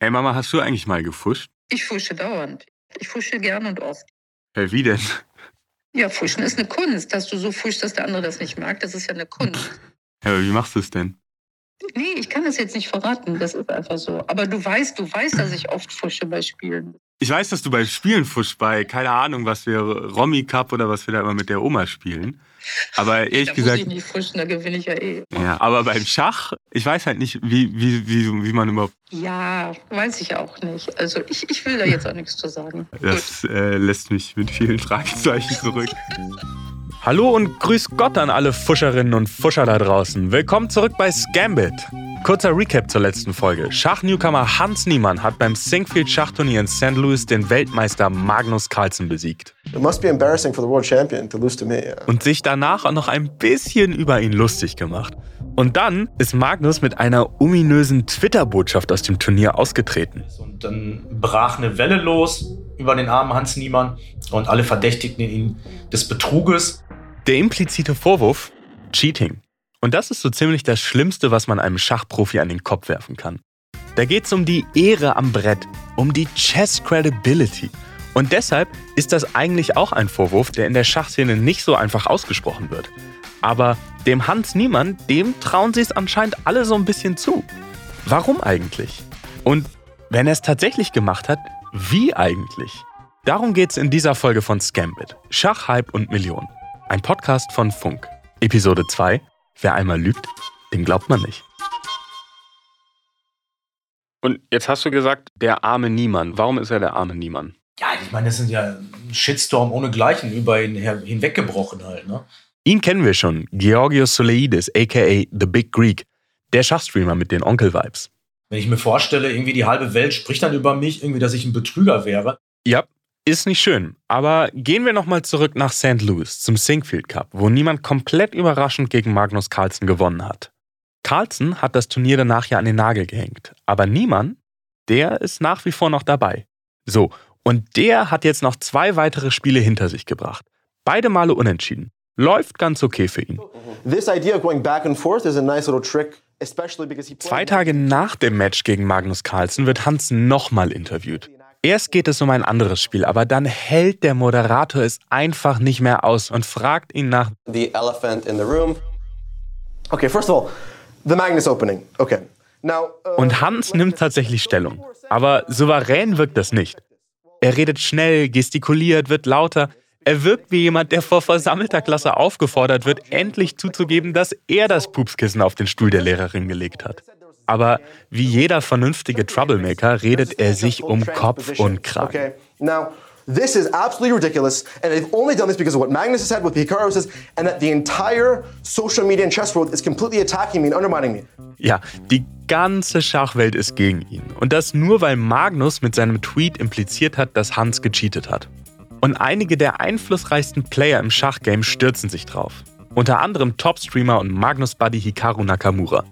Hey Mama, hast du eigentlich mal gefuscht? Ich fusche dauernd. Ich fusche gern und oft. Hey, wie denn? Ja, Fuschen ist eine Kunst. Dass du so fuschst, dass der andere das nicht mag, das ist ja eine Kunst. Ja, aber wie machst du es denn? Nee, ich kann das jetzt nicht verraten. Das ist einfach so. Aber du weißt, du weißt, dass ich oft fusche bei Spielen. Ich weiß, dass du bei Spielen fuschst, bei, keine Ahnung, was wir, Romy Cup oder was wir da immer mit der Oma spielen. Aber ehrlich da gesagt. muss ich nicht fuschen, da gewinne ich ja eh. Ja, aber beim Schach, ich weiß halt nicht, wie, wie, wie, wie man überhaupt. Ja, weiß ich auch nicht. Also ich, ich will da jetzt auch nichts zu sagen. Das äh, lässt mich mit vielen Fragezeichen zurück. Hallo und grüß Gott an alle Fuscherinnen und Fuscher da draußen. Willkommen zurück bei Scambit. Kurzer Recap zur letzten Folge. Schachnewcomer Hans Niemann hat beim Sinkfield Schachturnier in St. Louis den Weltmeister Magnus Carlsen besiegt. Und sich danach auch noch ein bisschen über ihn lustig gemacht. Und dann ist Magnus mit einer ominösen Twitter-Botschaft aus dem Turnier ausgetreten. Und dann brach eine Welle los über den armen Hans Niemann und alle verdächtigten ihn des Betruges. Der implizite Vorwurf Cheating. Und das ist so ziemlich das Schlimmste, was man einem Schachprofi an den Kopf werfen kann. Da geht es um die Ehre am Brett, um die Chess Credibility. Und deshalb ist das eigentlich auch ein Vorwurf, der in der Schachszene nicht so einfach ausgesprochen wird. Aber dem Hans Niemann, dem trauen sie es anscheinend alle so ein bisschen zu. Warum eigentlich? Und wenn er es tatsächlich gemacht hat, wie eigentlich? Darum geht es in dieser Folge von Scambit. Schach, Hype und Millionen. Ein Podcast von Funk. Episode 2. Wer einmal lügt, dem glaubt man nicht. Und jetzt hast du gesagt, der arme Niemann. Warum ist er der arme Niemann? Ja, ich meine, das sind ja ein Shitstorm ohnegleichen über ihn her- hinweggebrochen halt, ne? Ihn kennen wir schon. Georgios Soleidis, aka The Big Greek. Der Schachstreamer mit den Onkel-Vibes. Wenn ich mir vorstelle, irgendwie die halbe Welt spricht dann über mich, irgendwie, dass ich ein Betrüger wäre. Ja, ist nicht schön. Aber gehen wir nochmal zurück nach St. Louis zum Sinkfield Cup, wo niemand komplett überraschend gegen Magnus Carlsen gewonnen hat. Carlsen hat das Turnier danach ja an den Nagel gehängt. Aber niemand, der ist nach wie vor noch dabei. So, und der hat jetzt noch zwei weitere Spiele hinter sich gebracht. Beide Male unentschieden. Läuft ganz okay für ihn. Zwei Tage nach dem Match gegen Magnus Carlsen wird Hans nochmal interviewt. Erst geht es um ein anderes Spiel, aber dann hält der Moderator es einfach nicht mehr aus und fragt ihn nach the elephant in the room. Okay, first of all, the Magnus opening. Okay. Now, uh, Und Hans nimmt tatsächlich Stellung. Aber souverän wirkt das nicht. Er redet schnell, gestikuliert, wird lauter. Er wirkt wie jemand, der vor versammelter Klasse aufgefordert wird, endlich zuzugeben, dass er das Pupskissen auf den Stuhl der Lehrerin gelegt hat. Aber wie jeder vernünftige Troublemaker redet er sich um Kopf und Kragen. This is absolutely ridiculous, and they've only done this because of what Magnus has said, what Hikaru says, and that the entire social media and chess world is completely attacking me and undermining me. Ja, die ganze Schachwelt ist gegen ihn. Und das nur, weil Magnus mit seinem Tweet impliziert hat, dass Hans gecheatet hat. Und einige der einflussreichsten Player im Schachgame stürzen sich drauf. Unter anderem Top-Streamer und Magnus-Buddy Hikaru Nakamura.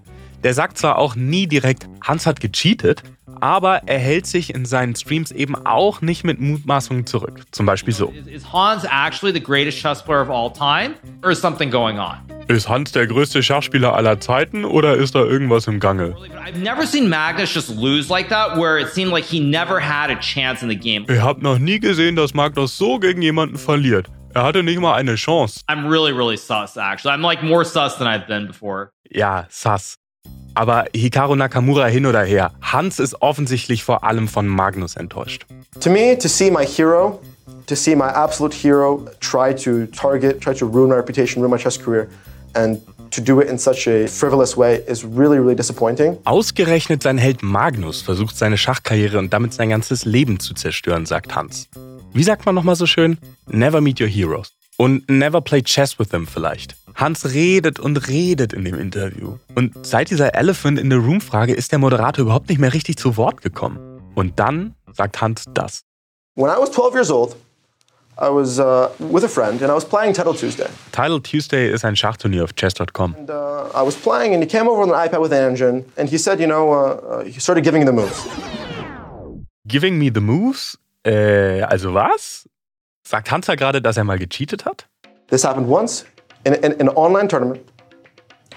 Der sagt zwar auch nie direkt, Hans hat gecheatet, aber er hält sich in seinen Streams eben auch nicht mit Mutmaßungen zurück. Zum Beispiel so. Is, Hans actually the greatest chess player of all time, or is something going on? Ist Hans der größte Schachspieler aller Zeiten oder ist da irgendwas im Gange? I've never seen Magnus just lose like that, where it seemed like he never had a chance in the game. Ich habe noch nie gesehen, dass Magnus so gegen jemanden verliert. Er hatte nicht mal eine Chance. I'm really, really sus, actually. I'm like more sus than I've been before. Ja, sass. Aber Hikaru Nakamura hin oder her, Hans ist offensichtlich vor allem von Magnus enttäuscht. To me, to see my hero, to see my absolute hero try to target, try to ruin my reputation, ruin my chess career, and to do it in such a frivolous way is really, really disappointing. Ausgerechnet sein Held Magnus versucht seine Schachkarriere und damit sein ganzes Leben zu zerstören, sagt Hans. Wie sagt man nochmal so schön? Never meet your heroes. Und never play chess with them vielleicht. Hans redet und redet in dem Interview. Und seit dieser Elephant in the Room Frage ist der Moderator überhaupt nicht mehr richtig zu Wort gekommen. Und dann sagt Hans das. When I was 12 years old, I was uh, with a friend and I was playing Title Tuesday. Title Tuesday ist ein Schachturnier auf chess.com. And uh, I was playing and he came over on an iPad with an engine and he said, you know, uh, uh, he started giving me the moves. Giving me the moves? Äh, also was? Sagt Hans ja gerade, dass er mal gecheatet hat? This happened once in, in, in an online tournament.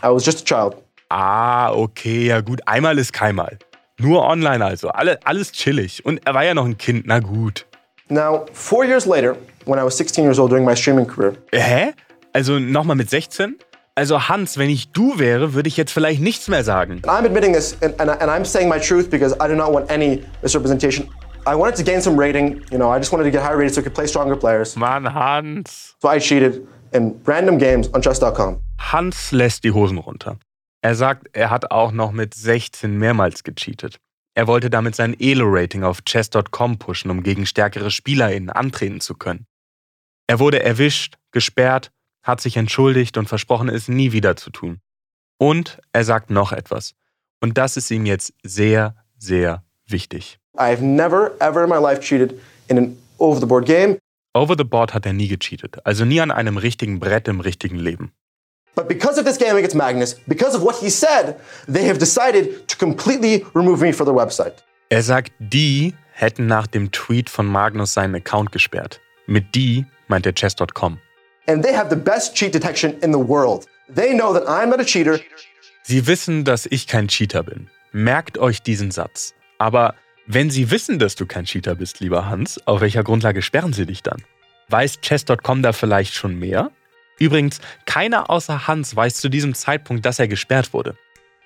I was just a child. Ah, okay, ja gut. Einmal ist keinmal. Nur online also, alle, alles chillig. Und er war ja noch ein Kind, na gut. Now, four years later, when I was 16 years old during my streaming career, Hä? Also nochmal mit 16? Also Hans, wenn ich du wäre, würde ich jetzt vielleicht nichts mehr sagen. I'm admitting this and, and, and I'm saying my truth because I do not want any misrepresentation. I wanted to gain some rating, you know, I just wanted to get higher rated so I could play stronger players. Mann, Hans. So I cheated in random games on chess.com. Hans lässt die Hosen runter. Er sagt, er hat auch noch mit 16 mehrmals gecheatet. Er wollte damit sein Elo-Rating auf chess.com pushen, um gegen stärkere SpielerInnen antreten zu können. Er wurde erwischt, gesperrt, hat sich entschuldigt und versprochen, es nie wieder zu tun. Und er sagt noch etwas. Und das ist ihm jetzt sehr, sehr wichtig. I've never, ever in my life cheated in an over the board game. Over the board hat er nie gecheatet, also nie an einem richtigen Brett im richtigen Leben. But because of this game against Magnus, because of what he said, they have decided to completely remove me from their website. Er sagt, die hätten nach dem Tweet von Magnus seinen Account gesperrt. Mit die meint er chess.com. And they have the best cheat detection in the world. They know that I'm not a cheater. Sie wissen, dass ich kein Cheater bin. Merkt euch diesen Satz. Aber wenn Sie wissen, dass du kein Cheater bist, lieber Hans, auf welcher Grundlage sperren Sie dich dann? Weiß chess.com da vielleicht schon mehr? Übrigens, keiner außer Hans weiß zu diesem Zeitpunkt, dass er gesperrt wurde.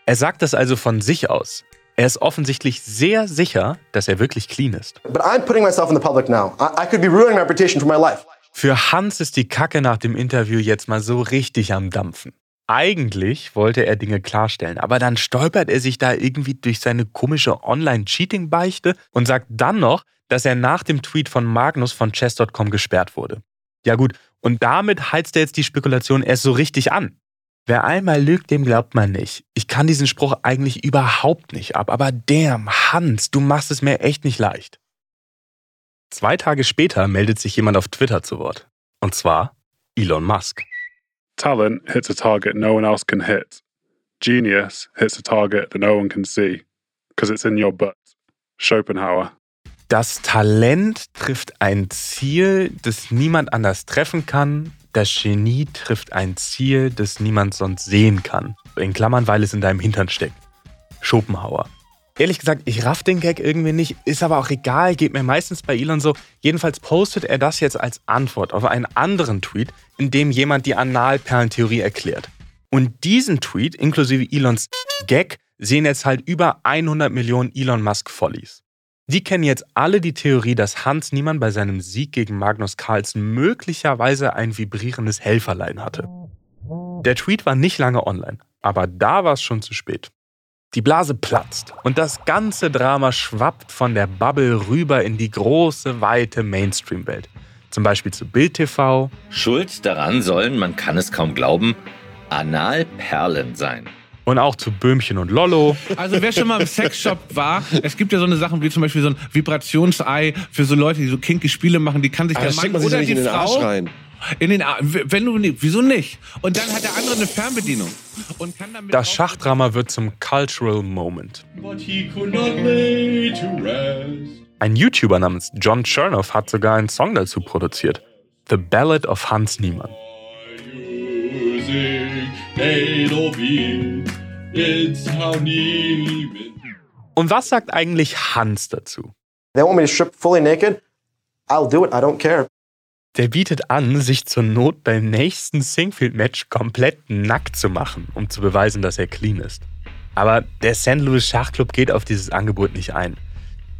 Er sagt das also von sich aus. Er ist offensichtlich sehr sicher, dass er wirklich clean ist. Für Hans ist die Kacke nach dem Interview jetzt mal so richtig am Dampfen. Eigentlich wollte er Dinge klarstellen, aber dann stolpert er sich da irgendwie durch seine komische Online-Cheating-Beichte und sagt dann noch, dass er nach dem Tweet von Magnus von chess.com gesperrt wurde. Ja gut, und damit heizt er jetzt die Spekulation erst so richtig an. Wer einmal lügt, dem glaubt man nicht. Ich kann diesen Spruch eigentlich überhaupt nicht ab, aber damn, Hans, du machst es mir echt nicht leicht. Zwei Tage später meldet sich jemand auf Twitter zu Wort. Und zwar Elon Musk. Talent hits a target no one else can hit. Genius hits a target that no one can see. Because it's in your butt. Schopenhauer. Das Talent trifft ein Ziel, das niemand anders treffen kann. Das Genie trifft ein Ziel, das niemand sonst sehen kann. In Klammern, weil es in deinem Hintern steckt. Schopenhauer. Ehrlich gesagt, ich raff den Gag irgendwie nicht, ist aber auch egal, geht mir meistens bei Elon so. Jedenfalls postet er das jetzt als Antwort auf einen anderen Tweet, in dem jemand die Analperlentheorie erklärt. Und diesen Tweet, inklusive Elons Gag, sehen jetzt halt über 100 Millionen Elon Musk Follies. Die kennen jetzt alle die Theorie, dass Hans Niemann bei seinem Sieg gegen Magnus Carlsen möglicherweise ein vibrierendes Helferlein hatte. Der Tweet war nicht lange online, aber da war es schon zu spät. Die Blase platzt und das ganze Drama schwappt von der Bubble rüber in die große, weite Mainstream-Welt. Zum Beispiel zu Bild TV, Schuld daran sollen, man kann es kaum glauben, Analperlen sein. und auch zu Böhmchen und Lollo. Also wer schon mal im Sexshop war, es gibt ja so eine Sachen wie zum Beispiel so ein Vibrationsei für so Leute, die so kinky Spiele machen, die kann sich Aber der steckt Mann oder die in den Arsch Frau rein. In den Ar wenn du nicht, wieso nicht? Und dann hat der andere eine Fernbedienung und kann damit Das Schachdrama wird zum Cultural Moment. But he could not lay to rest. Ein YouTuber namens John Chernoff hat sogar einen Song dazu produziert. The Ballad of Hans Niemann. Und was sagt eigentlich Hans dazu? They want me to strip fully naked. I'll do it. I don't care. Der bietet an, sich zur Not beim nächsten Singfield-Match komplett nackt zu machen, um zu beweisen, dass er clean ist. Aber der St. Louis Schachclub geht auf dieses Angebot nicht ein.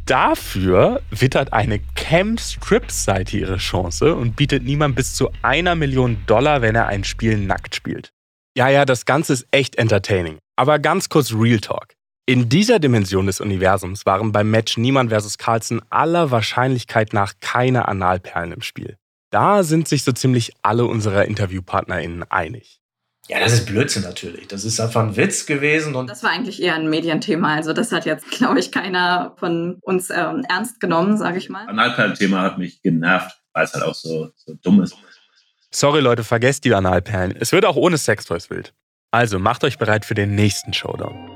Dafür wittert eine Cam-Strip-Seite ihre Chance und bietet niemand bis zu einer Million Dollar, wenn er ein Spiel nackt spielt. Ja, ja, das Ganze ist echt entertaining. Aber ganz kurz Real Talk. In dieser Dimension des Universums waren beim Match Niemann vs. Carlsen aller Wahrscheinlichkeit nach keine Analperlen im Spiel. Da sind sich so ziemlich alle unserer InterviewpartnerInnen einig. Ja, das ist Blödsinn natürlich. Das ist einfach ein Witz gewesen und Das war eigentlich eher ein Medienthema. Also das hat jetzt, glaube ich, keiner von uns ähm, ernst genommen, sage ich mal. Analperlen-Thema hat mich genervt, weil es halt auch so, so dumm ist. Sorry Leute, vergesst die Analperlen. Es wird auch ohne Sextoys wild. Also macht euch bereit für den nächsten Showdown.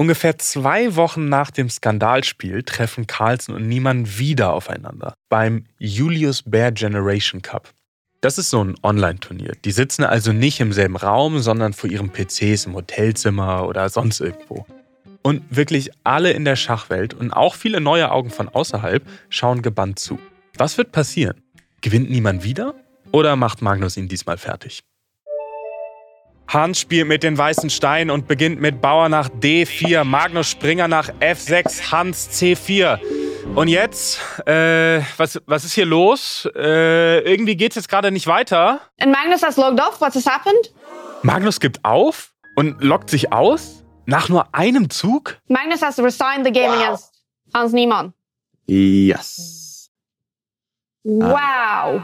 Ungefähr zwei Wochen nach dem Skandalspiel treffen Carlsen und Niemann wieder aufeinander beim Julius Baer Generation Cup. Das ist so ein Online-Turnier. Die sitzen also nicht im selben Raum, sondern vor ihren PCs im Hotelzimmer oder sonst irgendwo. Und wirklich alle in der Schachwelt und auch viele neue Augen von außerhalb schauen gebannt zu. Was wird passieren? Gewinnt niemand wieder? Oder macht Magnus ihn diesmal fertig? Hans spielt mit den weißen Steinen und beginnt mit Bauer nach D4, Magnus Springer nach F6, Hans C4. Und jetzt, äh, was, was ist hier los? Äh, irgendwie geht's jetzt gerade nicht weiter. And Magnus has logged off. What has happened? Magnus gibt auf und lockt sich aus? Nach nur einem Zug? Magnus has resigned the game against Hans Niemann. Yes. Wow.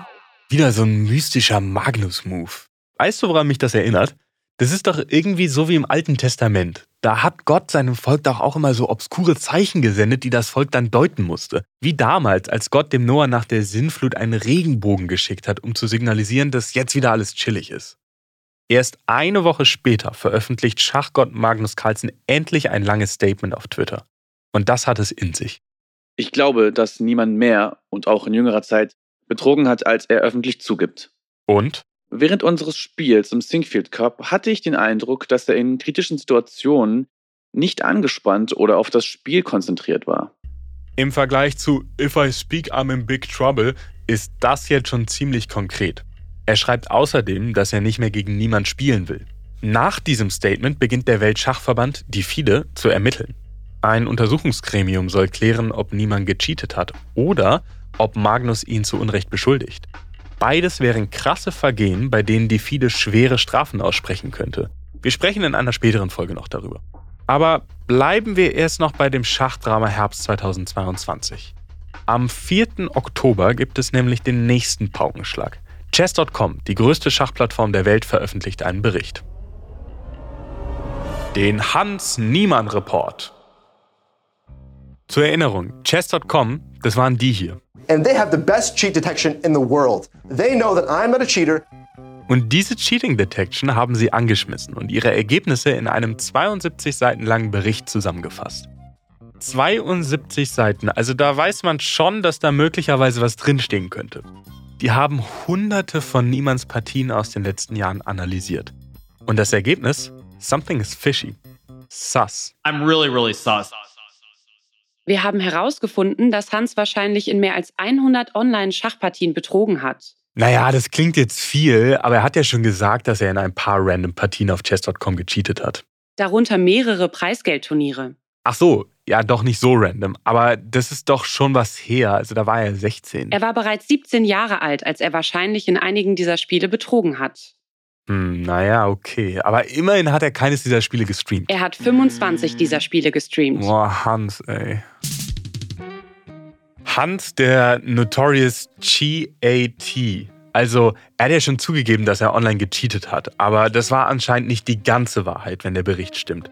Wieder so ein mystischer Magnus-Move. Weißt du, woran mich das erinnert? Das ist doch irgendwie so wie im Alten Testament. Da hat Gott seinem Volk doch auch immer so obskure Zeichen gesendet, die das Volk dann deuten musste. Wie damals, als Gott dem Noah nach der Sinnflut einen Regenbogen geschickt hat, um zu signalisieren, dass jetzt wieder alles chillig ist. Erst eine Woche später veröffentlicht Schachgott Magnus Carlsen endlich ein langes Statement auf Twitter. Und das hat es in sich. Ich glaube, dass niemand mehr und auch in jüngerer Zeit betrogen hat, als er öffentlich zugibt. Und? Während unseres Spiels im Sinkfield Cup hatte ich den Eindruck, dass er in kritischen Situationen nicht angespannt oder auf das Spiel konzentriert war. Im Vergleich zu If I speak, I'm in big trouble ist das jetzt schon ziemlich konkret. Er schreibt außerdem, dass er nicht mehr gegen niemand spielen will. Nach diesem Statement beginnt der Weltschachverband, die FIDE, zu ermitteln. Ein Untersuchungsgremium soll klären, ob niemand gecheatet hat oder ob Magnus ihn zu Unrecht beschuldigt. Beides wären krasse Vergehen, bei denen die FIDE schwere Strafen aussprechen könnte. Wir sprechen in einer späteren Folge noch darüber. Aber bleiben wir erst noch bei dem Schachdrama Herbst 2022. Am 4. Oktober gibt es nämlich den nächsten Paukenschlag. Chess.com, die größte Schachplattform der Welt, veröffentlicht einen Bericht. Den Hans Niemann Report. Zur Erinnerung, Chess.com, das waren die hier. And they have the best cheat detection in the world. They know that I'm not a cheater. Und diese Cheating Detection haben sie angeschmissen und ihre Ergebnisse in einem 72 Seiten langen Bericht zusammengefasst. 72 Seiten, also da weiß man schon, dass da möglicherweise was drinstehen könnte. Die haben hunderte von Niemanns Partien aus den letzten Jahren analysiert. Und das Ergebnis? Something is fishy. Sus. I'm really, really sus. Wir haben herausgefunden, dass Hans wahrscheinlich in mehr als 100 Online-Schachpartien betrogen hat. Naja, das klingt jetzt viel, aber er hat ja schon gesagt, dass er in ein paar random Partien auf chess.com gecheatet hat. Darunter mehrere Preisgeldturniere. Ach so, ja, doch nicht so random, aber das ist doch schon was her. Also da war er 16. Er war bereits 17 Jahre alt, als er wahrscheinlich in einigen dieser Spiele betrogen hat. Hm, naja, okay. Aber immerhin hat er keines dieser Spiele gestreamt. Er hat 25 dieser Spiele gestreamt. Boah, Hans, ey. Hans, der Notorious Chi-AT. Also, er hat ja schon zugegeben, dass er online gecheatet hat. Aber das war anscheinend nicht die ganze Wahrheit, wenn der Bericht stimmt.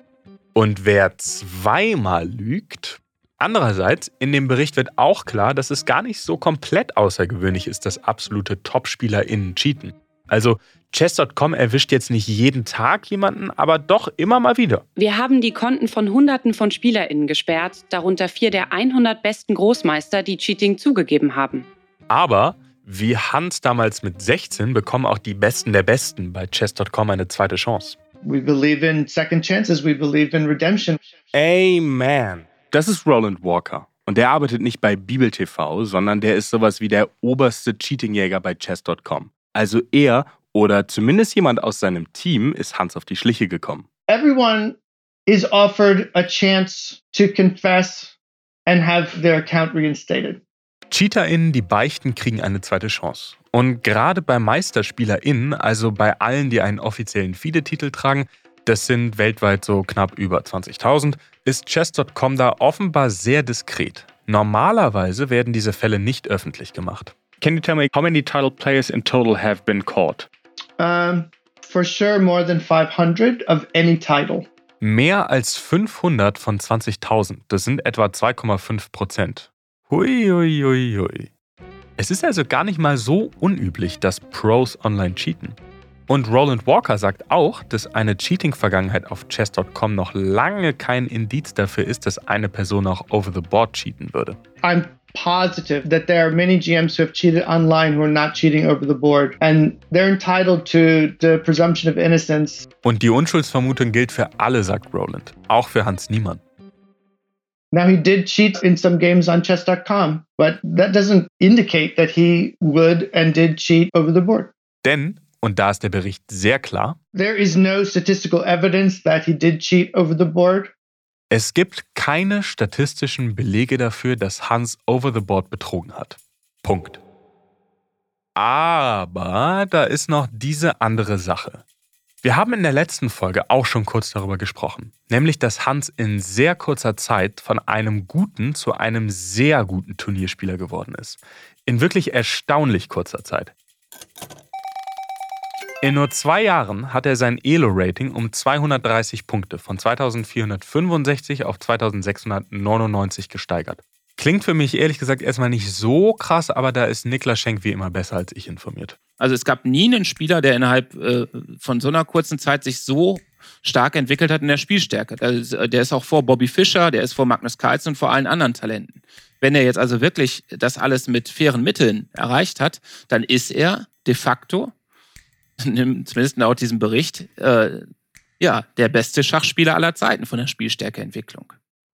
Und wer zweimal lügt. Andererseits, in dem Bericht wird auch klar, dass es gar nicht so komplett außergewöhnlich ist, dass absolute TopspielerInnen cheaten. Also Chess.com erwischt jetzt nicht jeden Tag jemanden, aber doch immer mal wieder. Wir haben die Konten von Hunderten von SpielerInnen gesperrt, darunter vier der 100 besten Großmeister, die Cheating zugegeben haben. Aber wie Hans damals mit 16 bekommen auch die Besten der Besten bei Chess.com eine zweite Chance. We believe in second chances, we believe in redemption. Amen. Das ist Roland Walker. Und der arbeitet nicht bei Bibel TV, sondern der ist sowas wie der oberste Cheatingjäger bei Chess.com. Also er oder zumindest jemand aus seinem Team ist Hans auf die Schliche gekommen. Everyone is offered a chance to confess and have their account reinstated. CheaterInnen, die beichten, kriegen eine zweite Chance. Und gerade bei MeisterspielerInnen, also bei allen, die einen offiziellen FIDE-Titel tragen, das sind weltweit so knapp über 20.000, ist Chess.com da offenbar sehr diskret. Normalerweise werden diese Fälle nicht öffentlich gemacht. Can you tell me how many title players in total have been caught? Um, for sure, more than 500 of any title. Mehr als 500 von 20.000, das sind etwa 2,5 Prozent. Hui, hui, hui, hui. Es ist also gar nicht mal so unüblich, dass Pros online cheaten. Und Roland Walker sagt auch, dass eine Cheating-Vergangenheit auf chess.com noch lange kein Indiz dafür ist, dass eine Person auch over the board cheaten würde. I'm positive that there are many GMs who have cheated online who are not cheating over the board, and they're entitled to the presumption of innocence. Und die Unschuldsvermutung gilt für alle, sagt Roland. Auch für Hans Niemann. Now, he did cheat in some games on chess.com, but that doesn't indicate that he would and did cheat over the board. Denn, und da ist der Bericht sehr klar, There is no statistical evidence that he did cheat over the board. Es gibt keine statistischen Belege dafür, dass Hans over the board betrogen hat. Punkt. Aber da ist noch diese andere Sache. Wir haben in der letzten Folge auch schon kurz darüber gesprochen, nämlich dass Hans in sehr kurzer Zeit von einem guten zu einem sehr guten Turnierspieler geworden ist. In wirklich erstaunlich kurzer Zeit. In nur zwei Jahren hat er sein Elo-Rating um 230 Punkte von 2465 auf 2699 gesteigert. Klingt für mich ehrlich gesagt erstmal nicht so krass, aber da ist Niklas Schenk wie immer besser als ich informiert. Also es gab nie einen Spieler, der innerhalb äh, von so einer kurzen Zeit sich so stark entwickelt hat in der Spielstärke. Der ist, der ist auch vor Bobby Fischer, der ist vor Magnus Carlsen und vor allen anderen Talenten. Wenn er jetzt also wirklich das alles mit fairen Mitteln erreicht hat, dann ist er de facto, zumindest laut diesem Bericht, äh, ja, der beste Schachspieler aller Zeiten von der Spielstärkeentwicklung.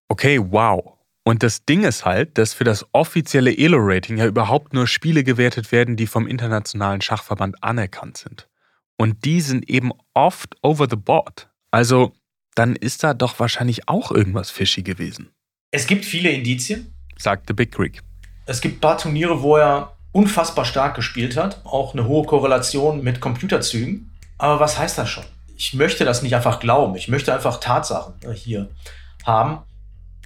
Okay, wow. Und das Ding ist halt, dass für das offizielle Elo-Rating ja überhaupt nur Spiele gewertet werden, die vom Internationalen Schachverband anerkannt sind. Und die sind eben oft over the board. Also, dann ist da doch wahrscheinlich auch irgendwas fishy gewesen, Es gibt viele Indizien. sagte Big Creek. Es gibt ein paar Turniere, wo er unfassbar stark gespielt hat. Auch eine hohe Korrelation mit Computerzügen. Aber was heißt das schon? Ich möchte das nicht einfach glauben. Ich möchte einfach Tatsachen äh, hier haben.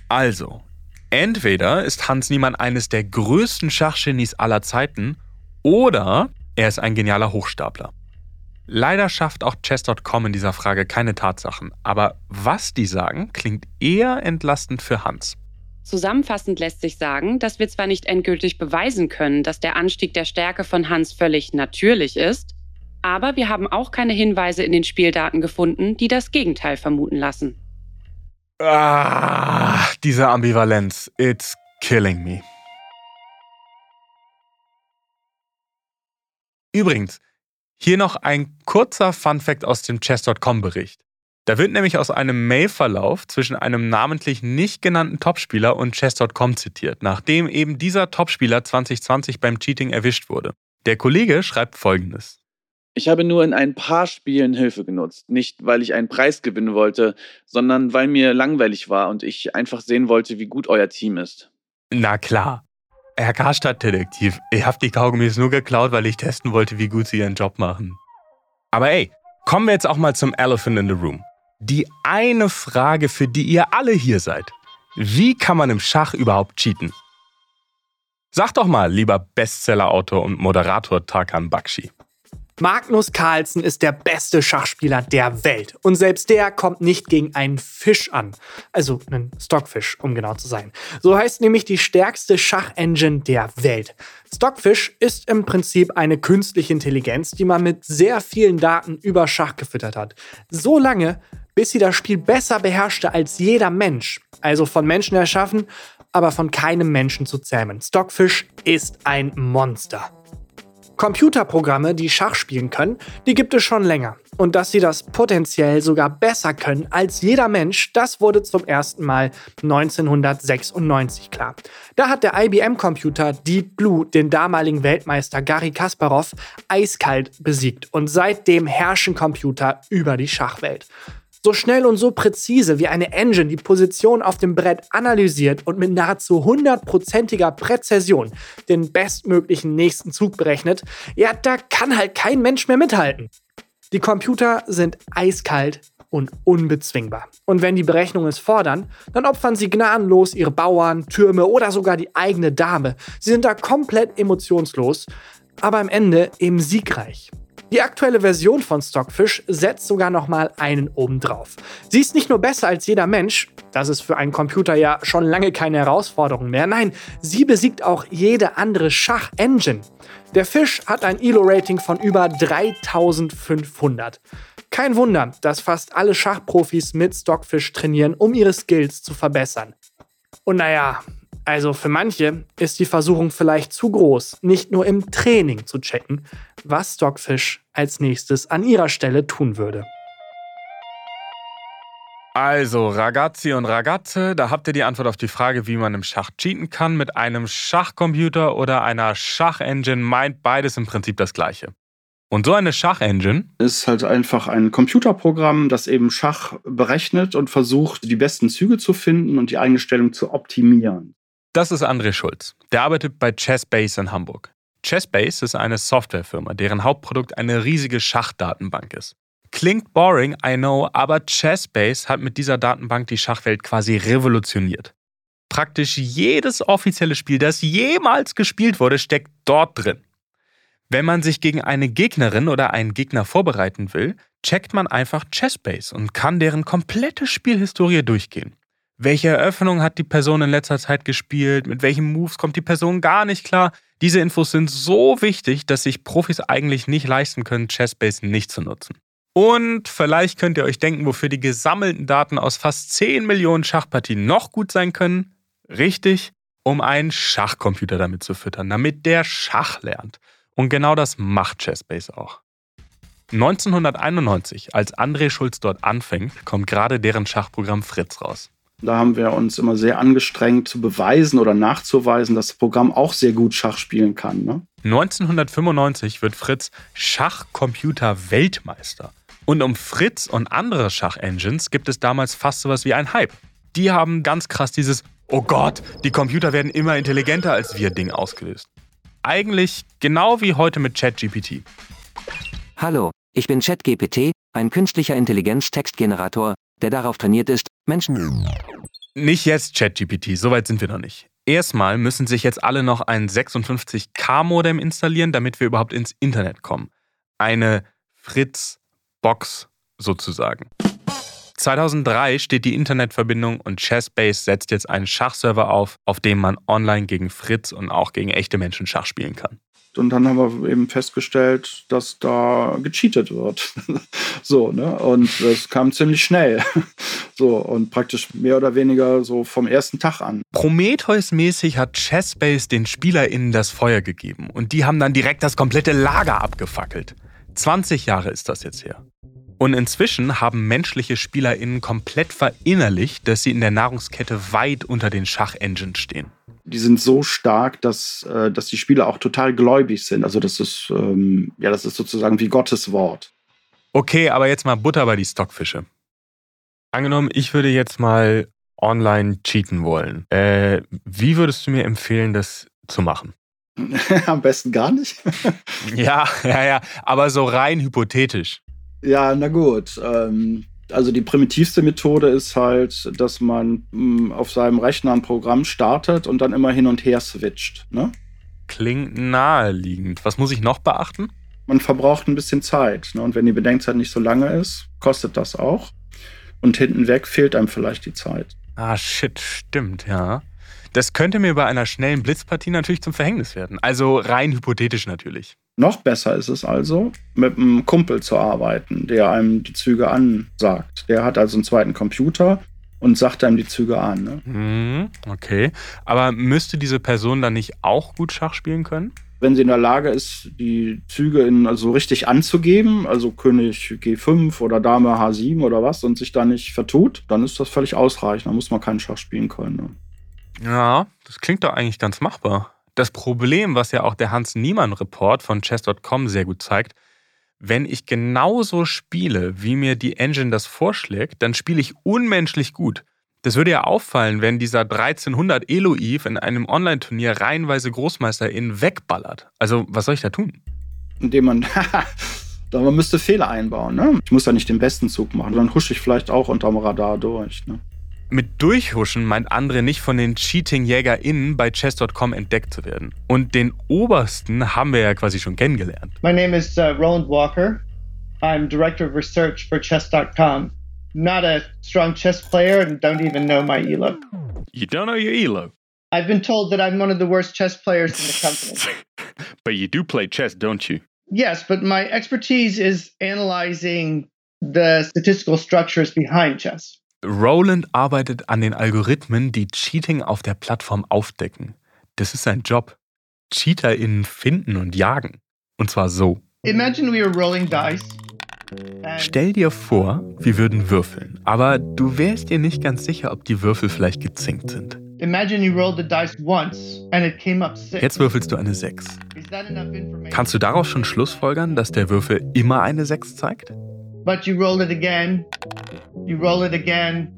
Also, entweder ist Hans Niemann eines der größten Schachgenies aller Zeiten oder er ist ein genialer Hochstapler. Leider schafft auch Chess.com in dieser Frage keine Tatsachen, aber was die sagen, klingt eher entlastend für Hans. Zusammenfassend lässt sich sagen, dass wir zwar nicht endgültig beweisen können, dass der Anstieg der Stärke von Hans völlig natürlich ist, aber wir haben auch keine Hinweise in den Spieldaten gefunden, die das Gegenteil vermuten lassen. Ah, diese Ambivalenz. It's killing me. Übrigens, hier noch ein kurzer Funfact aus dem Chess.com-Bericht. Da wird nämlich aus einem Mailverlauf zwischen einem namentlich nicht genannten Topspieler und Chess.com zitiert, nachdem eben dieser Topspieler 2020 beim Cheating erwischt wurde. Der Kollege schreibt folgendes. Ich habe nur in ein paar Spielen Hilfe genutzt. Nicht, weil ich einen Preis gewinnen wollte, sondern weil mir langweilig war und ich einfach sehen wollte, wie gut euer Team ist. Na klar. Herr Karstadt-Detektiv, ich hab die Kaugummis nur geklaut, weil ich testen wollte, wie gut sie ihren Job machen. Aber ey, kommen wir jetzt auch mal zum Elephant in the Room. Die eine Frage, für die ihr alle hier seid. Wie kann man im Schach überhaupt cheaten? Sag doch mal, lieber Bestseller-Autor und Moderator Tarkan Bakshi. Magnus Carlsen ist der beste Schachspieler der Welt. Und selbst der kommt nicht gegen einen Fisch an. Also einen Stockfish, um genau zu sein. So heißt nämlich die stärkste Schachengine der Welt. Stockfish ist im Prinzip eine künstliche Intelligenz, die man mit sehr vielen Daten über Schach gefüttert hat. So lange, bis sie das Spiel besser beherrschte als jeder Mensch. Also von Menschen erschaffen, aber von keinem Menschen zu zähmen. Stockfish ist ein Monster. Computerprogramme, die Schach spielen können, die gibt es schon länger. Und dass sie das potenziell sogar besser können als jeder Mensch, das wurde zum ersten Mal 1996 klar. Da hat der IBM-Computer Deep Blue den damaligen Weltmeister Garry Kasparov eiskalt besiegt. Und seitdem herrschen Computer über die Schachwelt. So schnell und so präzise wie eine Engine die Position auf dem Brett analysiert und mit nahezu hundertprozentiger Präzision den bestmöglichen nächsten Zug berechnet, ja, da kann halt kein Mensch mehr mithalten. Die Computer sind eiskalt und unbezwingbar. Und wenn die Berechnungen es fordern, dann opfern sie gnadenlos ihre Bauern, Türme oder sogar die eigene Dame. Sie sind da komplett emotionslos, aber am Ende eben siegreich. Die aktuelle Version von Stockfish setzt sogar noch mal einen obendrauf. Sie ist nicht nur besser als jeder Mensch, das ist für einen Computer ja schon lange keine Herausforderung mehr. Nein, sie besiegt auch jede andere Schach-Engine. Der Fisch hat ein Elo-Rating von über 3500. Kein Wunder, dass fast alle Schachprofis mit Stockfish trainieren, um ihre Skills zu verbessern. Und naja, Also für manche ist die Versuchung vielleicht zu groß, nicht nur im Training zu checken, was Stockfish als nächstes an ihrer Stelle tun würde. Also, Ragazzi und Ragazze, da habt ihr die Antwort auf die Frage, wie man im Schach cheaten kann. Mit einem Schachcomputer oder einer Schachengine meint beides im Prinzip das Gleiche. Und so eine Schachengine ist halt einfach ein Computerprogramm, das eben Schach berechnet und versucht, die besten Züge zu finden und die eigene Stellung zu optimieren. Das ist André Schulz. Der arbeitet bei Chessbase in Hamburg. Chessbase ist eine Softwarefirma, deren Hauptprodukt eine riesige Schachdatenbank ist. Klingt boring, I know, aber Chessbase hat mit dieser Datenbank die Schachwelt quasi revolutioniert. Praktisch jedes offizielle Spiel, das jemals gespielt wurde, steckt dort drin. Wenn man sich gegen eine Gegnerin oder einen Gegner vorbereiten will, checkt man einfach Chessbase und kann deren komplette Spielhistorie durchgehen. Welche Eröffnung hat die Person in letzter Zeit gespielt? Mit welchen Moves kommt die Person gar nicht klar? Diese Infos sind so wichtig, dass sich Profis eigentlich nicht leisten können, Chessbase nicht zu nutzen. Und vielleicht könnt ihr euch denken, wofür die gesammelten Daten aus fast 10 Millionen Schachpartien noch gut sein können. Richtig, um einen Schachcomputer damit zu füttern, damit der Schach lernt. Und genau das macht Chessbase auch. 1991, als André Schulz dort anfängt, kommt gerade deren Schachprogramm Fritz raus. Da haben wir uns immer sehr angestrengt zu beweisen oder nachzuweisen, dass das Programm auch sehr gut Schach spielen kann. Ne? 1995 wird Fritz Schachcomputer-Weltmeister. Und um Fritz und andere Schachengines gibt es damals fast sowas wie ein Hype. Die haben ganz krass dieses Oh Gott, die Computer werden immer intelligenter als wir Ding ausgelöst. Eigentlich genau wie heute mit ChatGPT. Hallo, ich bin ChatGPT, ein künstlicher Intelligenz-Textgenerator, der darauf trainiert ist, Menschen. Nicht jetzt ChatGPT, soweit sind wir noch nicht. Erstmal müssen sich jetzt alle noch ein 56K-Modem installieren, damit wir überhaupt ins Internet kommen. Eine Fritz-Box sozusagen. 2003 steht die Internetverbindung und Chessbase setzt jetzt einen Schachserver auf, auf dem man online gegen Fritz und auch gegen echte Menschen Schach spielen kann. Und dann haben wir eben festgestellt, dass da gecheatet wird. so, ne? Und das kam ziemlich schnell. so, und praktisch mehr oder weniger so vom ersten Tag an. Prometheus-mäßig hat Chessbase den SpielerInnen das Feuer gegeben und die haben dann direkt das komplette Lager abgefackelt. 20 Jahre ist das jetzt her. Und inzwischen haben menschliche SpielerInnen komplett verinnerlicht, dass sie in der Nahrungskette weit unter den Schachengines stehen. Die sind so stark, dass, äh, dass die Spieler auch total gläubig sind. Also das ist, ähm, ja, das ist sozusagen wie Gottes Wort. Okay, aber jetzt mal Butter bei die Stockfische. Angenommen, ich würde jetzt mal online cheaten wollen. Äh, wie würdest du mir empfehlen, das zu machen? Am besten gar nicht. ja, ja, ja, aber so rein hypothetisch. Ja, na gut. Ähm, also die primitivste Methode ist halt, dass man mh, auf seinem Rechner ein Programm startet und dann immer hin und her switcht. Ne? Klingt naheliegend. Was muss ich noch beachten? Man verbraucht ein bisschen Zeit. Ne? Und wenn die Bedenkzeit nicht so lange ist, kostet das auch. Und hinten weg fehlt einem vielleicht die Zeit. Ah, shit, stimmt, ja. Das könnte mir bei einer schnellen Blitzpartie natürlich zum Verhängnis werden. Also rein hypothetisch natürlich. Noch besser ist es also, mit einem Kumpel zu arbeiten, der einem die Züge ansagt. Der hat also einen zweiten Computer und sagt einem die Züge an. Ne? Mhm, okay. Aber müsste diese Person dann nicht auch gut Schach spielen können? Wenn sie in der Lage ist, die Züge in, also richtig anzugeben, also König G5 oder Dame H7 oder was, und sich da nicht vertut, dann ist das völlig ausreichend. Dann muss man keinen Schach spielen können. Ne? Ja, das klingt doch eigentlich ganz machbar. Das Problem, was ja auch der Hans-Niemann-Report von Chess.com sehr gut zeigt, wenn ich genauso spiele, wie mir die Engine das vorschlägt, dann spiele ich unmenschlich gut. Das würde ja auffallen, wenn dieser 1300 Elo-Eve in einem Online-Turnier reihenweise GroßmeisterInnen wegballert. Also, was soll ich da tun? Indem man, man müsste Fehler einbauen. Ne? Ich muss ja nicht den besten Zug machen, dann husche ich vielleicht auch unterm Radar durch. Ne? Mit Durchhuschen meint André nicht von den Cheating-JägerInnen bei Chess.com entdeckt zu werden. Und den obersten haben wir ja quasi schon kennengelernt. My name is uh, Roland Walker. I'm Director of Research for Chess.com. Not a strong chess player and don't even know my ELO. You don't know your ELO? I've been told that I'm one of the worst chess players in the company. but you do play chess, don't you? Yes, but my expertise is analyzing the statistical structures behind chess. Roland arbeitet an den Algorithmen, die Cheating auf der Plattform aufdecken. Das ist sein Job. CheaterInnen finden und jagen. Und zwar so. Imagine we were rolling dice. Stell dir vor, wir würden würfeln, aber du wärst dir nicht ganz sicher, ob die Würfel vielleicht gezinkt sind. Rolled. Jetzt würfelst du eine 6. Is that enough information? Kannst du daraus schon schlussfolgern, dass der Würfel immer eine 6 zeigt? But you roll it again. You roll it again.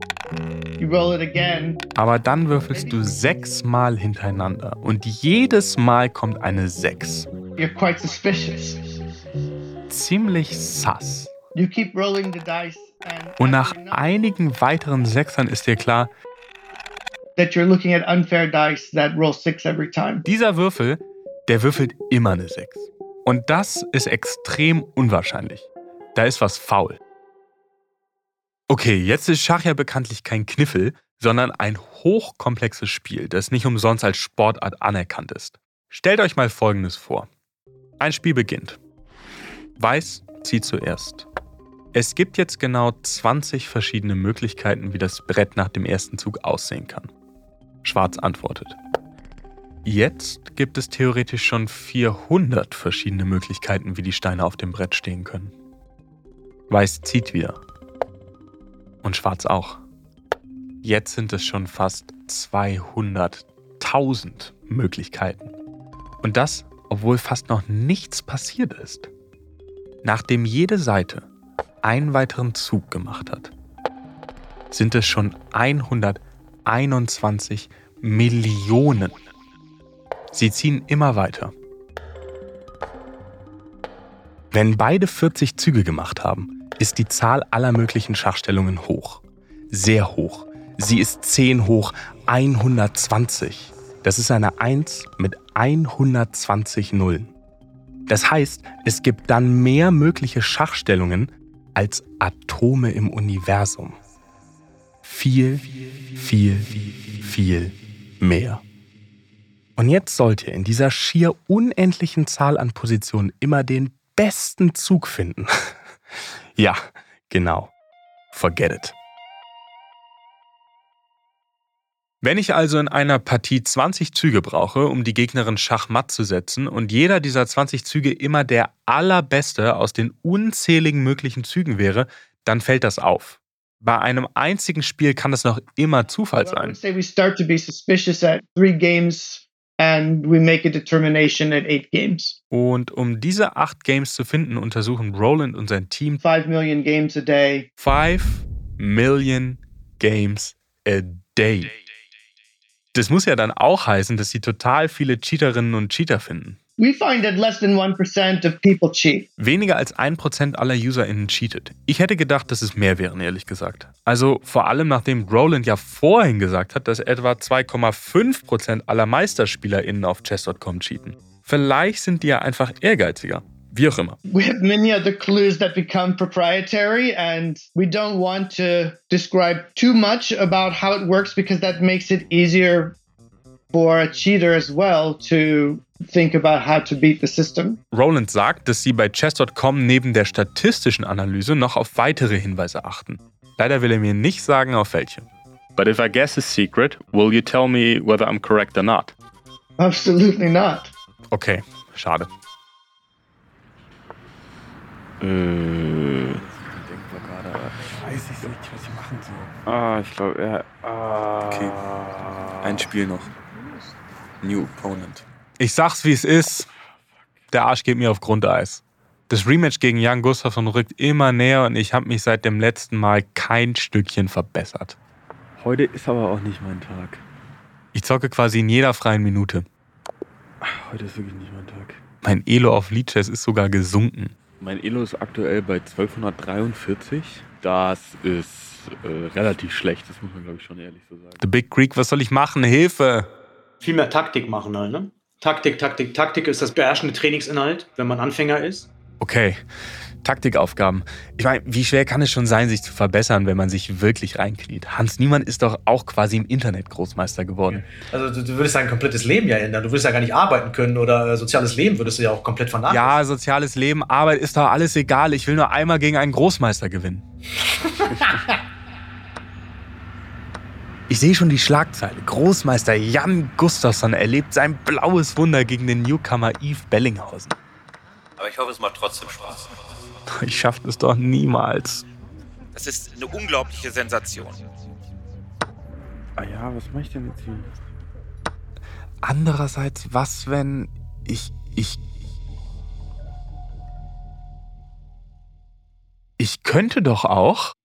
You roll it again. Aber dann würfelst du sechsmal hintereinander und jedes Mal kommt eine 6. You're quite suspicious. Ziemlich sass. You keep rolling the dice and Und nach einigen weiteren Sechsern ist dir klar, that you're looking at unfair dice that roll six every time. dieser Würfel, der würfelt immer eine 6. Und das ist extrem unwahrscheinlich. Da ist was faul. Okay, jetzt ist Schach ja bekanntlich kein Kniffel, sondern ein hochkomplexes Spiel, das nicht umsonst als Sportart anerkannt ist. Stellt euch mal Folgendes vor. Ein Spiel beginnt. Weiß zieht zuerst. Es gibt jetzt genau 20 verschiedene Möglichkeiten, wie das Brett nach dem ersten Zug aussehen kann. Schwarz antwortet. Jetzt gibt es theoretisch schon 400 verschiedene Möglichkeiten, wie die Steine auf dem Brett stehen können. Weiß zieht wieder. Und Schwarz auch. Jetzt sind es schon fast 200.000 Möglichkeiten. Und das, obwohl fast noch nichts passiert ist. Nachdem jede Seite einen weiteren Zug gemacht hat, sind es schon 121 Millionen. Sie ziehen immer weiter. Wenn beide 40 Züge gemacht haben, ist die Zahl aller möglichen Schachstellungen hoch. Sehr hoch. Sie ist 10 hoch 120. Das ist eine 1 mit 120 Nullen. Das heißt, es gibt dann mehr mögliche Schachstellungen als Atome im Universum. Viel, viel, viel mehr. Und jetzt sollt ihr in dieser schier unendlichen Zahl an Positionen immer den besten Zug finden. Ja, genau. Forget it. Wenn ich also in einer Partie 20 Züge brauche, um die Gegnerin schachmatt zu setzen und jeder dieser 20 Züge immer der allerbeste aus den unzähligen möglichen Zügen wäre, dann fällt das auf. Bei einem einzigen Spiel kann es noch immer Zufall sein. And we make a determination at eight games. Und um diese acht Games zu finden, untersuchen Roland und sein Team Five million games a day. 5 Million Games a Day. Das muss ja dann auch heißen, dass sie total viele Cheaterinnen und Cheater finden. We find that less than 1% of people cheat. Weniger als 1% aller UserInnen cheatet. Ich hätte gedacht, dass es mehr wären, ehrlich gesagt. Also vor allem nachdem Roland ja vorhin gesagt hat, dass etwa 2,5% aller MeisterspielerInnen auf chess.com cheaten. Vielleicht sind die ja einfach ehrgeiziger. Wie auch immer. We have many other clues that become proprietary, and we don't want to describe too much about how it works because that makes it easier for a cheater as well to think about how to beat the system. Roland sagt, dass sie bei chess.com neben der statistischen Analyse noch auf weitere Hinweise achten. Leider will er mir nicht sagen, auf welche. But if I guess is secret, will you tell me whether I'm correct or not? Absolutely not. Okay, schade. Äh. Weiß ich nicht, was ich machen soll. Ah, ich glaube, er. Ah. Okay. Ein Spiel noch. New Opponent. Ich sag's wie es ist. Der Arsch geht mir auf Grundeis. Das Rematch gegen Jan Gustafsson rückt immer näher und ich habe mich seit dem letzten Mal kein Stückchen verbessert. Heute ist aber auch nicht mein Tag. Ich zocke quasi in jeder freien Minute. Heute ist wirklich nicht mein Tag. Mein Elo auf Leadchess ist sogar gesunken. Mein Elo ist aktuell bei 1243. Das ist äh, relativ schlecht, das muss man glaube ich schon ehrlich so sagen. The Big Creek, was soll ich machen? Hilfe! Viel mehr Taktik machen halt, ne? Taktik, Taktik, Taktik ist das beherrschende Trainingsinhalt, wenn man Anfänger ist. Okay, Taktikaufgaben. Ich meine, wie schwer kann es schon sein, sich zu verbessern, wenn man sich wirklich reinkniet? Hans Niemann ist doch auch quasi im Internet Großmeister geworden. Also du, du würdest dein komplettes Leben ja ändern. Du würdest ja gar nicht arbeiten können oder äh, soziales Leben würdest du ja auch komplett vernachlässigen. Ja, soziales Leben, Arbeit ist doch alles egal. Ich will nur einmal gegen einen Großmeister gewinnen. Ich sehe schon die Schlagzeile. Großmeister Jan Gustafsson erlebt sein blaues Wunder gegen den Newcomer Yves Bellinghausen. Aber ich hoffe, es macht trotzdem Spaß. Ich schaff es doch niemals. Das ist eine unglaubliche Sensation. Ah ja, was mache ich denn jetzt hier? Andererseits, was wenn ich ich ich könnte doch auch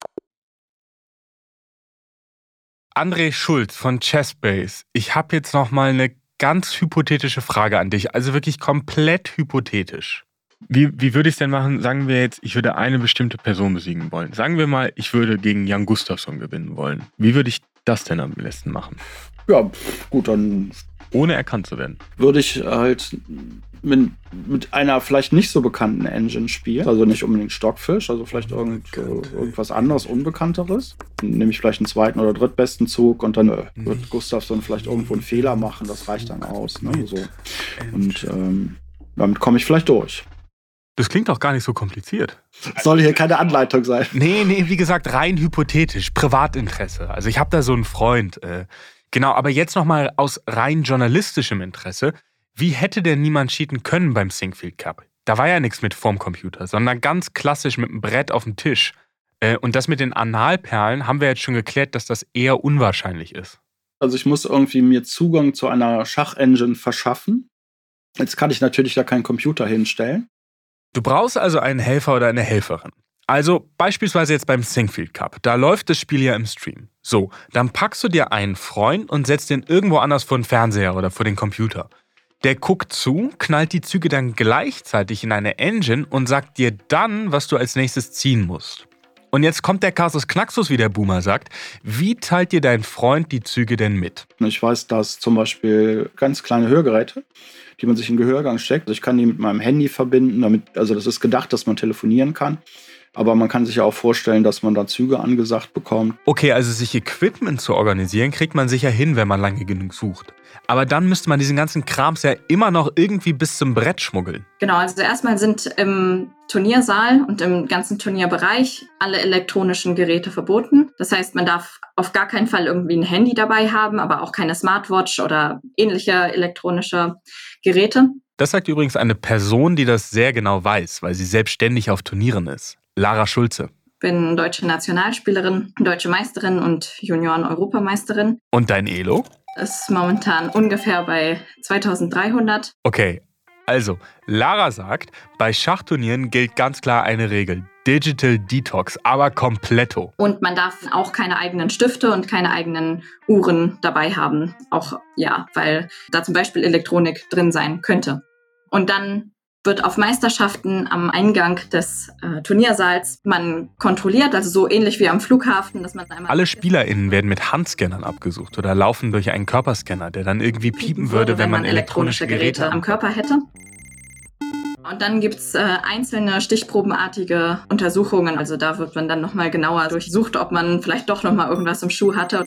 André Schulz von Chessbase. Ich habe jetzt noch mal eine ganz hypothetische Frage an dich, also wirklich komplett hypothetisch. Wie, wie würde ich es denn machen? Sagen wir jetzt, ich würde eine bestimmte Person besiegen wollen. Sagen wir mal, ich würde gegen Jan Gustafsson gewinnen wollen. Wie würde ich das denn am besten machen? Ja, gut, dann Ohne erkannt zu werden. würde ich halt mit, mit einer vielleicht nicht so bekannten Engine spielen. Also nicht unbedingt Stockfish, also vielleicht irgend, äh, irgendwas anderes, Unbekannteres. Dann nehme ich vielleicht einen zweiten oder drittbesten Zug und dann äh, wird Gustafsson vielleicht irgendwo einen Fehler machen. Das reicht dann aus. Ne? So. Und ähm, damit komme ich vielleicht durch. Das klingt doch gar nicht so kompliziert. Soll hier keine Anleitung sein. Nee, nee, wie gesagt, rein hypothetisch, Privatinteresse. Also ich habe da so einen Freund. Äh, genau, aber jetzt nochmal aus rein journalistischem Interesse. Wie hätte denn niemand cheaten können beim Singfield Cup? Da war ja nichts mit vorm Computer, sondern ganz klassisch mit einem Brett auf dem Tisch. Äh, und das mit den Analperlen haben wir jetzt schon geklärt, dass das eher unwahrscheinlich ist. Also ich muss irgendwie mir Zugang zu einer Schachengine verschaffen. Jetzt kann ich natürlich da keinen Computer hinstellen. Du brauchst also einen Helfer oder eine Helferin. Also beispielsweise jetzt beim Singfield Cup. Da läuft das Spiel ja im Stream. So, dann packst du dir einen Freund und setzt den irgendwo anders vor den Fernseher oder vor den Computer. Der guckt zu, knallt die Züge dann gleichzeitig in eine Engine und sagt dir dann, was du als nächstes ziehen musst. Und jetzt kommt der Kasus Knaxus, wie der Boomer sagt. Wie teilt dir dein Freund die Züge denn mit? Ich weiß, dass zum Beispiel ganz kleine Hörgeräte, die man sich in den Gehörgang steckt, also ich kann die mit meinem Handy verbinden, damit, also das ist gedacht, dass man telefonieren kann. Aber man kann sich ja auch vorstellen, dass man da Züge angesagt bekommt. Okay, also sich Equipment zu organisieren, kriegt man sicher hin, wenn man lange genug sucht. Aber dann müsste man diesen ganzen Krams ja immer noch irgendwie bis zum Brett schmuggeln. Genau, also erstmal sind im Turniersaal und im ganzen Turnierbereich alle elektronischen Geräte verboten. Das heißt, man darf auf gar keinen Fall irgendwie ein Handy dabei haben, aber auch keine Smartwatch oder ähnliche elektronische Geräte. Das sagt übrigens eine Person, die das sehr genau weiß, weil sie selbstständig auf Turnieren ist. Lara Schulze. Bin deutsche Nationalspielerin, deutsche Meisterin und Junioren-Europameisterin. Und dein Elo? Ist momentan ungefähr bei 2300. Okay, also, Lara sagt, bei Schachturnieren gilt ganz klar eine Regel. Digital Detox, aber kompletto. Und man darf auch keine eigenen Stifte und keine eigenen Uhren dabei haben. Auch ja, weil da zum Beispiel Elektronik drin sein könnte. Und dann wird auf Meisterschaften am Eingang des äh, Turniersaals man kontrolliert, also so ähnlich wie am Flughafen, dass man einmal Alle SpielerInnen werden mit Handscannern abgesucht oder laufen durch einen Körperscanner, der dann irgendwie piepen würde, wenn man elektronische Geräte am Körper hätte. Und dann gibt's äh, einzelne stichprobenartige Untersuchungen. Also da wird man dann nochmal genauer durchsucht, ob man vielleicht doch nochmal irgendwas im Schuh hatte.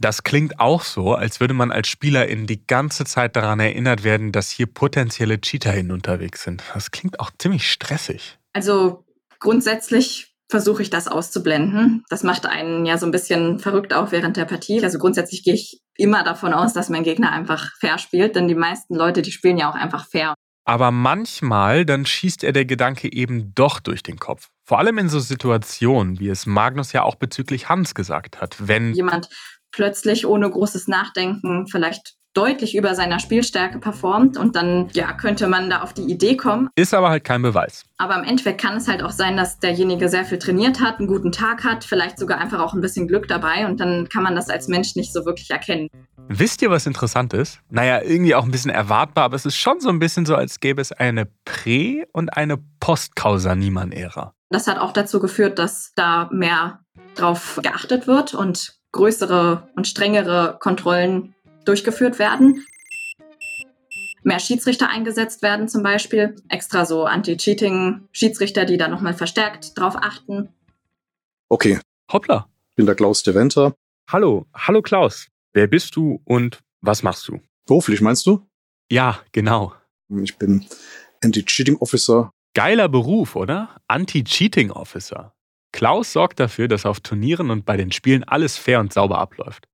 Das klingt auch so, als würde man als SpielerIn die ganze Zeit daran erinnert werden, dass hier potenzielle CheaterInnen unterwegs sind. Das klingt auch ziemlich stressig. Also grundsätzlich versuche ich das auszublenden. Das macht einen ja so ein bisschen verrückt auch während der Partie. Also grundsätzlich gehe ich immer davon aus, dass mein Gegner einfach fair spielt, denn die meisten Leute, die spielen ja auch einfach fair. Aber manchmal, dann schießt er der Gedanke eben doch durch den Kopf. Vor allem in so Situationen, wie es Magnus ja auch bezüglich Hans gesagt hat. Wenn Jemand plötzlich ohne großes Nachdenken vielleicht deutlich über seiner Spielstärke performt und dann ja könnte man da auf die Idee kommen. Ist aber halt kein Beweis. Aber im Endeffekt kann es halt auch sein, dass derjenige sehr viel trainiert hat, einen guten Tag hat, vielleicht sogar einfach auch ein bisschen Glück dabei und dann kann man das als Mensch nicht so wirklich erkennen. Wisst ihr, was interessant ist? Naja, irgendwie auch ein bisschen erwartbar, aber es ist schon so ein bisschen so, als gäbe es eine Prä- und eine Post-Causa-Niemann-Ära. Das hat auch dazu geführt, dass da mehr drauf geachtet wird und größere und strengere Kontrollen durchgeführt werden. Mehr Schiedsrichter eingesetzt werden zum Beispiel. Extra so Anti-Cheating-Schiedsrichter, die da nochmal verstärkt drauf achten. Okay. Hoppla. Ich bin der Klaus de Venter. Hallo, hallo Klaus. Wer bist du und was machst du? Beruflich meinst du? Ja, genau. Ich bin Anti-Cheating Officer. Geiler Beruf, oder? Anti-Cheating Officer. Klaus sorgt dafür, dass auf Turnieren und bei den Spielen alles fair und sauber abläuft.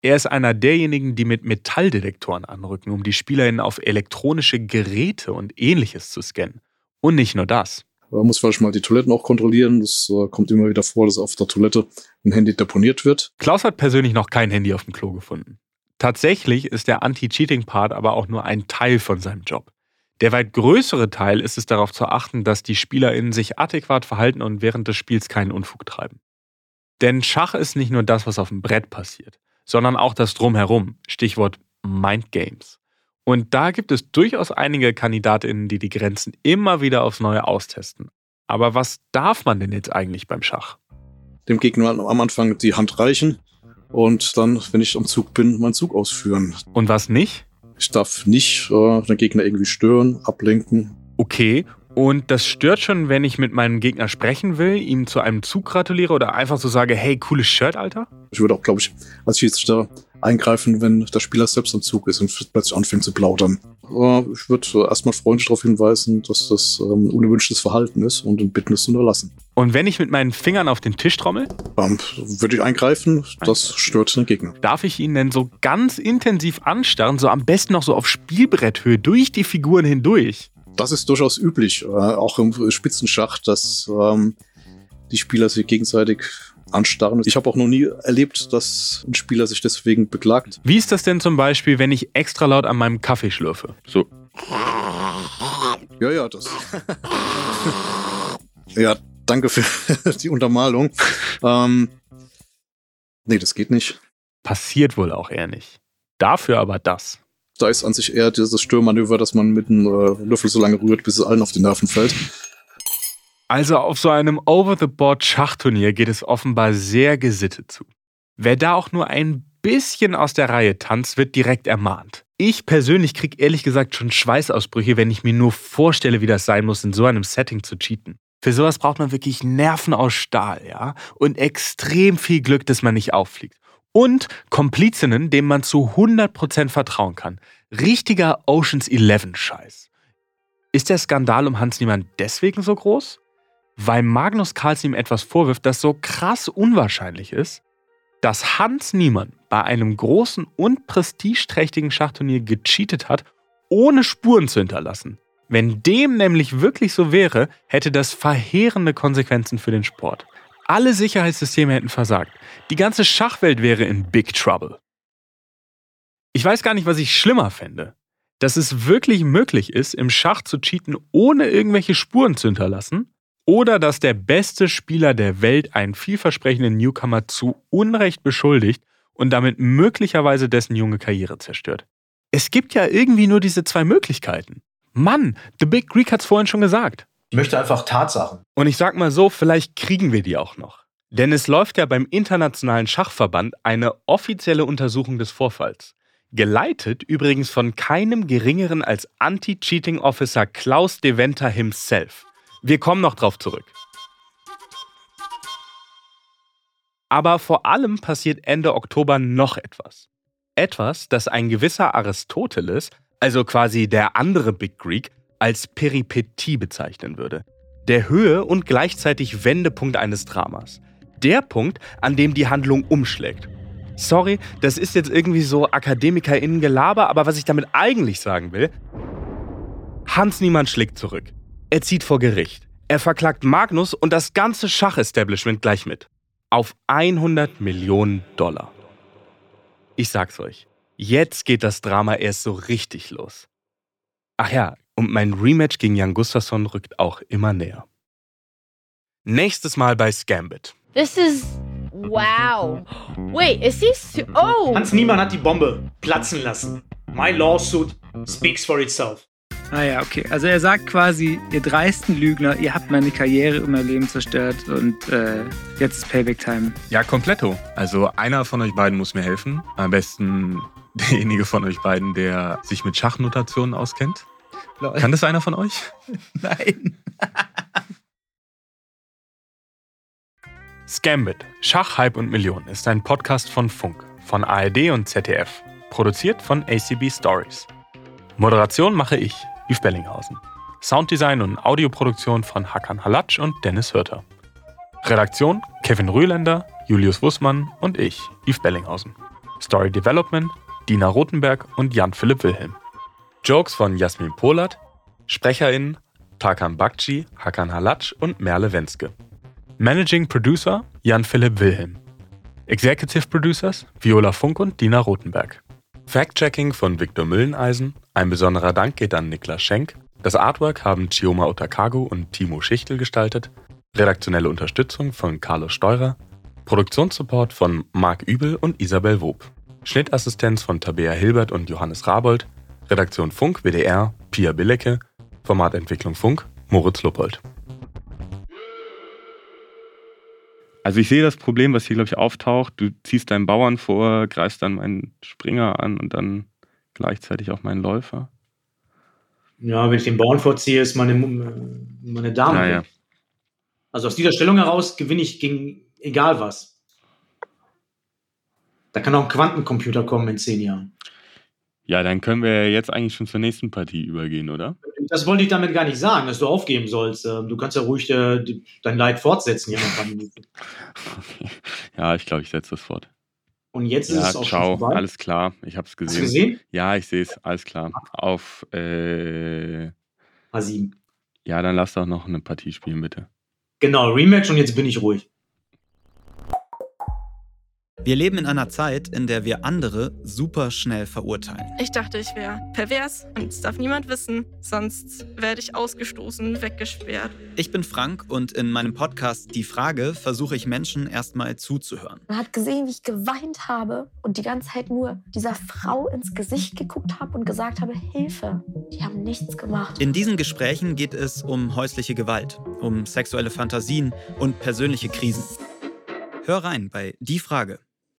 Er ist einer derjenigen, die mit Metalldetektoren anrücken, um die SpielerInnen auf elektronische Geräte und ähnliches zu scannen. Und nicht nur das. Man muss vielleicht mal die Toiletten auch kontrollieren. Das äh, kommt immer wieder vor, dass auf der Toilette ein Handy deponiert wird. Klaus hat persönlich noch kein Handy auf dem Klo gefunden. Tatsächlich ist der Anti-Cheating-Part aber auch nur ein Teil von seinem Job. Der weit größere Teil ist es darauf zu achten, dass die SpielerInnen sich adäquat verhalten und während des Spiels keinen Unfug treiben. Denn Schach ist nicht nur das, was auf dem Brett passiert, sondern auch das Drumherum. Stichwort Mind Games. Und da gibt es durchaus einige KandidatInnen, die die Grenzen immer wieder aufs Neue austesten. Aber was darf man denn jetzt eigentlich beim Schach? Dem Gegner am Anfang die Hand reichen und dann, wenn ich am Zug bin, meinen Zug ausführen. Und was nicht? Ich darf nicht äh, den Gegner irgendwie stören, ablenken. Okay, und das stört schon, wenn ich mit meinem Gegner sprechen will, ihm zu einem Zug gratuliere oder einfach so sage, hey, cooles Shirt, Alter? Ich würde auch, glaube ich, als Schiedsrichter eingreifen, wenn der Spieler selbst am Zug ist und plötzlich anfängt zu plaudern. Äh, ich würde erstmal freundlich darauf hinweisen, dass das ähm, unerwünschtes Verhalten ist und ihn bitten, es zu unterlassen. Und wenn ich mit meinen Fingern auf den Tisch trommel? Ähm, würde ich eingreifen, das stört den Gegner. Darf ich ihn denn so ganz intensiv anstarren, so am besten noch so auf Spielbretthöhe durch die Figuren hindurch? Das ist durchaus üblich, äh, auch im Spitzenschach, dass ähm, die Spieler sich gegenseitig anstarren. Ich habe auch noch nie erlebt, dass ein Spieler sich deswegen beklagt. Wie ist das denn zum Beispiel, wenn ich extra laut an meinem Kaffee schlürfe? So. Ja, ja, das. ja, danke für die Untermalung. Ähm, nee, das geht nicht. Passiert wohl auch eher nicht. Dafür aber das. Da ist an sich eher dieses Störmanöver, dass man mit einem äh, Löffel so lange rührt, bis es allen auf die Nerven fällt. Also auf so einem Over-the-Board-Schachturnier geht es offenbar sehr gesittet zu. Wer da auch nur ein bisschen aus der Reihe tanzt, wird direkt ermahnt. Ich persönlich kriege ehrlich gesagt schon Schweißausbrüche, wenn ich mir nur vorstelle, wie das sein muss, in so einem Setting zu cheaten. Für sowas braucht man wirklich Nerven aus Stahl, ja? Und extrem viel Glück, dass man nicht auffliegt. Und Komplizinnen, denen man zu 100% vertrauen kann. Richtiger Oceans 11 Scheiß. Ist der Skandal um Hans Niemann deswegen so groß? Weil Magnus Carlsen ihm etwas vorwirft, das so krass unwahrscheinlich ist? Dass Hans Niemann bei einem großen und prestigeträchtigen Schachturnier gecheatet hat, ohne Spuren zu hinterlassen. Wenn dem nämlich wirklich so wäre, hätte das verheerende Konsequenzen für den Sport. Alle Sicherheitssysteme hätten versagt. Die ganze Schachwelt wäre in Big Trouble. Ich weiß gar nicht, was ich schlimmer fände. Dass es wirklich möglich ist, im Schach zu cheaten, ohne irgendwelche Spuren zu hinterlassen, oder dass der beste Spieler der Welt einen vielversprechenden Newcomer zu Unrecht beschuldigt und damit möglicherweise dessen junge Karriere zerstört. Es gibt ja irgendwie nur diese zwei Möglichkeiten. Mann, The Big Greek hat's vorhin schon gesagt. Ich möchte einfach Tatsachen. Und ich sag mal so, vielleicht kriegen wir die auch noch. Denn es läuft ja beim Internationalen Schachverband eine offizielle Untersuchung des Vorfalls. Geleitet übrigens von keinem geringeren als Anti-Cheating Officer Klaus Deventer himself. Wir kommen noch drauf zurück. Aber vor allem passiert Ende Oktober noch etwas. Etwas, das ein gewisser Aristoteles, also quasi der andere Big Greek, als Peripetie bezeichnen würde. Der Höhe und gleichzeitig Wendepunkt eines Dramas. Der Punkt, an dem die Handlung umschlägt. Sorry, das ist jetzt irgendwie so AkademikerInnen-Gelaber, aber was ich damit eigentlich sagen will, Hans Niemann schlägt zurück. Er zieht vor Gericht. Er verklagt Magnus und das ganze Schachestablishment gleich mit. Auf 100 Millionen Dollar. Ich sag's euch, jetzt geht das Drama erst so richtig los. Ach ja, und mein Rematch gegen Jan Gustafsson rückt auch immer näher. Nächstes Mal bei Scambit. This is. Wow. Wait, is he. Su- oh! Hans Niemann hat die Bombe platzen lassen. My lawsuit speaks for itself. Ah ja, okay. Also er sagt quasi, ihr dreisten Lügner, ihr habt meine Karriere und mein Leben zerstört und äh, jetzt ist Payback-Time. Ja, kompletto. Also einer von euch beiden muss mir helfen. Am besten derjenige von euch beiden, der sich mit Schachnotationen auskennt. Lol. Kann das einer von euch? Nein. Scambit, Schach, Hype und Millionen ist ein Podcast von Funk, von ARD und ZDF. Produziert von ACB Stories. Moderation mache ich, Yves Bellinghausen. Sounddesign und Audioproduktion von Hakan Halatsch und Dennis Hörter. Redaktion Kevin Rühländer, Julius Wussmann und ich, Yves Bellinghausen. Story Development Dina Rothenberg und Jan-Philipp Wilhelm. Jokes von Jasmin Polat, SprecherInnen Tarkan Bakci, Hakan Halatsch und Merle Wenske. Managing Producer Jan-Philipp Wilhelm. Executive Producers Viola Funk und Dina Rothenberg. Fact-Checking von Viktor Mülleneisen. Ein besonderer Dank geht an Niklas Schenk. Das Artwork haben Chioma Otakago und Timo Schichtel gestaltet. Redaktionelle Unterstützung von Carlos Steurer. Produktionssupport von Marc Übel und Isabel Wob. Schnittassistenz von Tabea Hilbert und Johannes Rabold. Redaktion Funk WDR Pia Billecke. Formatentwicklung Funk Moritz Luppold. Also ich sehe das Problem, was hier, glaube ich, auftaucht. Du ziehst deinen Bauern vor, greifst dann meinen Springer an und dann gleichzeitig auch meinen Läufer. Ja, wenn ich den Bauern vorziehe, ist meine, meine Dame. Ja, ja. Also aus dieser Stellung heraus gewinne ich gegen egal was. Da kann auch ein Quantencomputer kommen in zehn Jahren. Ja, dann können wir jetzt eigentlich schon zur nächsten Partie übergehen, oder? Das wollte ich damit gar nicht sagen, dass du aufgeben sollst. Ähm, Du kannst ja ruhig äh, dein Leid fortsetzen hier noch ein paar Minuten. Ja, ich glaube, ich setze das fort. Und jetzt ist ja, es auch ciao, schon vorbei. alles klar. Ich habe es gesehen. gesehen? Ja, ich sehe es, alles klar. Auf äh, A7. Ja, dann lass doch noch eine Partie spielen, bitte. Genau, Rematch und jetzt bin ich ruhig. Wir leben in einer Zeit, in der wir andere super schnell verurteilen. Ich dachte, ich wäre pervers und es darf niemand wissen, sonst werde ich ausgestoßen, weggesperrt. Ich bin Frank und in meinem Podcast Die Frage versuche ich Menschen erstmal zuzuhören. Man hat gesehen, wie ich geweint habe und die ganze Zeit nur dieser Frau ins Gesicht geguckt habe und gesagt habe, Hilfe. Die haben nichts gemacht. In diesen Gesprächen geht es um häusliche Gewalt, um sexuelle Fantasien und persönliche Krisen. Hör rein bei Die Frage